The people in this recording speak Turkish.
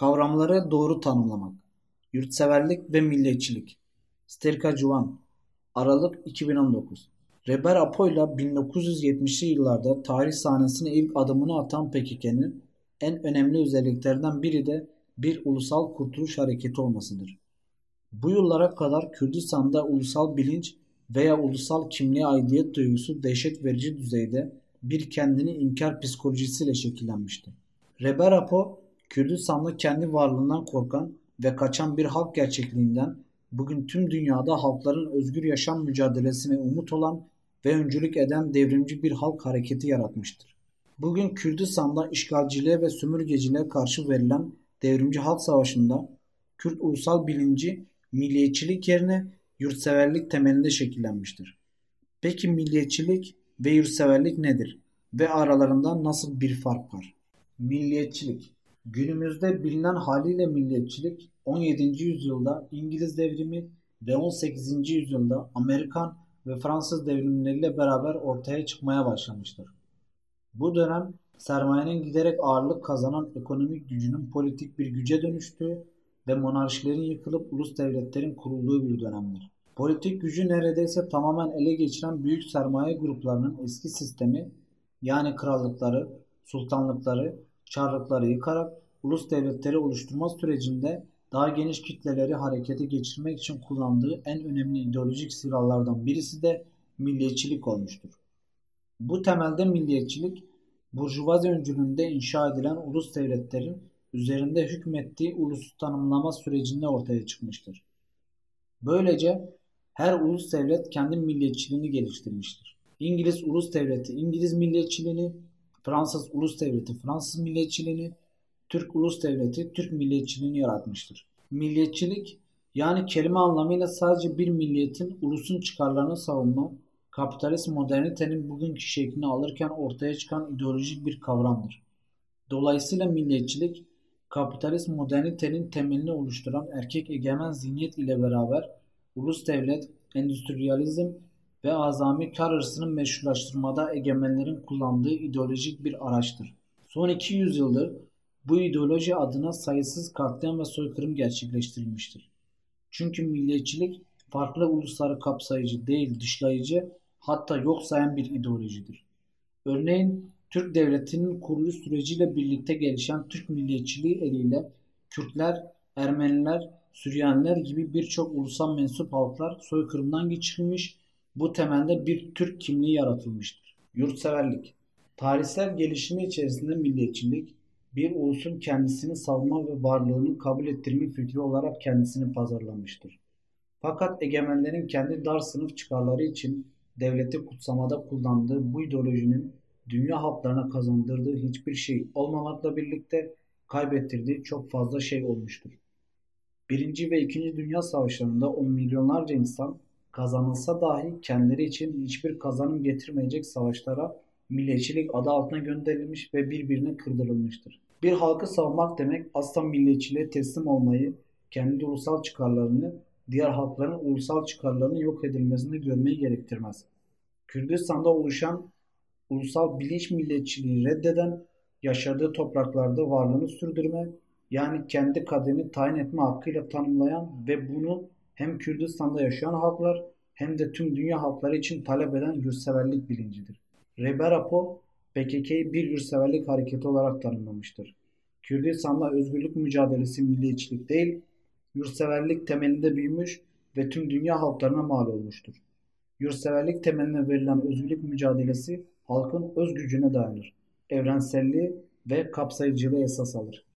Kavramları doğru tanımlamak. Yurtseverlik ve milliyetçilik. Sterka Juan. Aralık 2019. Reber Apo'yla 1970'li yıllarda tarih sahnesine ilk adımını atan PKK'nın en önemli özelliklerinden biri de bir ulusal kurtuluş hareketi olmasıdır. Bu yıllara kadar Kürdistan'da ulusal bilinç veya ulusal kimliğe aidiyet duygusu dehşet verici düzeyde bir kendini inkar psikolojisiyle şekillenmişti. Reber Apo Kürdistan'da kendi varlığından korkan ve kaçan bir halk gerçekliğinden bugün tüm dünyada halkların özgür yaşam mücadelesine umut olan ve öncülük eden devrimci bir halk hareketi yaratmıştır. Bugün Kürdistan'da işgalciliğe ve sömürgeciliğe karşı verilen devrimci halk savaşında Kürt ulusal bilinci milliyetçilik yerine yurtseverlik temelinde şekillenmiştir. Peki milliyetçilik ve yurtseverlik nedir ve aralarında nasıl bir fark var? Milliyetçilik Günümüzde bilinen haliyle milliyetçilik 17. yüzyılda İngiliz devrimi ve 18. yüzyılda Amerikan ve Fransız devrimleriyle beraber ortaya çıkmaya başlamıştır. Bu dönem sermayenin giderek ağırlık kazanan ekonomik gücünün politik bir güce dönüştüğü ve monarşilerin yıkılıp ulus devletlerin kurulduğu bir dönemdir. Politik gücü neredeyse tamamen ele geçiren büyük sermaye gruplarının eski sistemi yani krallıkları, sultanlıkları çarlıkları yıkarak ulus devletleri oluşturma sürecinde daha geniş kitleleri harekete geçirmek için kullandığı en önemli ideolojik silahlardan birisi de milliyetçilik olmuştur. Bu temelde milliyetçilik, Burjuvazi öncülüğünde inşa edilen ulus devletlerin üzerinde hükmettiği ulus tanımlama sürecinde ortaya çıkmıştır. Böylece her ulus devlet kendi milliyetçiliğini geliştirmiştir. İngiliz ulus devleti İngiliz milliyetçiliğini, Fransız Ulus Devleti Fransız milliyetçiliğini, Türk Ulus Devleti Türk milliyetçiliğini yaratmıştır. Milliyetçilik yani kelime anlamıyla sadece bir milliyetin ulusun çıkarlarını savunma, kapitalist modernitenin bugünkü şeklini alırken ortaya çıkan ideolojik bir kavramdır. Dolayısıyla milliyetçilik, kapitalist modernitenin temelini oluşturan erkek egemen zihniyet ile beraber ulus devlet, endüstriyalizm ve azami kar hırsını meşrulaştırmada egemenlerin kullandığı ideolojik bir araçtır. Son 200 yıldır bu ideoloji adına sayısız katliam ve soykırım gerçekleştirilmiştir. Çünkü milliyetçilik farklı ulusları kapsayıcı değil dışlayıcı hatta yok sayan bir ideolojidir. Örneğin Türk Devleti'nin kuruluş süreciyle birlikte gelişen Türk milliyetçiliği eliyle Kürtler, Ermeniler, Süryaniler gibi birçok ulusal mensup halklar soykırımdan geçirilmiş bu temelde bir Türk kimliği yaratılmıştır. Yurtseverlik Tarihsel gelişimi içerisinde milliyetçilik, bir ulusun kendisini savunma ve varlığını kabul ettirme fikri olarak kendisini pazarlamıştır. Fakat egemenlerin kendi dar sınıf çıkarları için devleti kutsamada kullandığı bu ideolojinin dünya halklarına kazandırdığı hiçbir şey olmamakla birlikte kaybettirdiği çok fazla şey olmuştur. Birinci ve İkinci Dünya Savaşlarında on milyonlarca insan kazanılsa dahi kendileri için hiçbir kazanım getirmeyecek savaşlara milliyetçilik adı altına gönderilmiş ve birbirine kırdırılmıştır. Bir halkı savunmak demek asla milliyetçiliğe teslim olmayı, kendi ulusal çıkarlarını, diğer halkların ulusal çıkarlarını yok edilmesini görmeyi gerektirmez. Kürdistan'da oluşan ulusal bilinç milliyetçiliği reddeden, yaşadığı topraklarda varlığını sürdürme, yani kendi kaderini tayin etme hakkıyla tanımlayan ve bunu hem Kürdistan'da yaşayan halklar hem de tüm dünya halkları için talep eden yurtseverlik bilincidir. Reber Apo, PKK'yı bir yurtseverlik hareketi olarak tanımlamıştır. Kürdistan'da özgürlük mücadelesi milliyetçilik değil, yurtseverlik temelinde büyümüş ve tüm dünya halklarına mal olmuştur. Yurtseverlik temeline verilen özgürlük mücadelesi halkın öz gücüne dayanır. Evrenselliği ve kapsayıcılığı esas alır.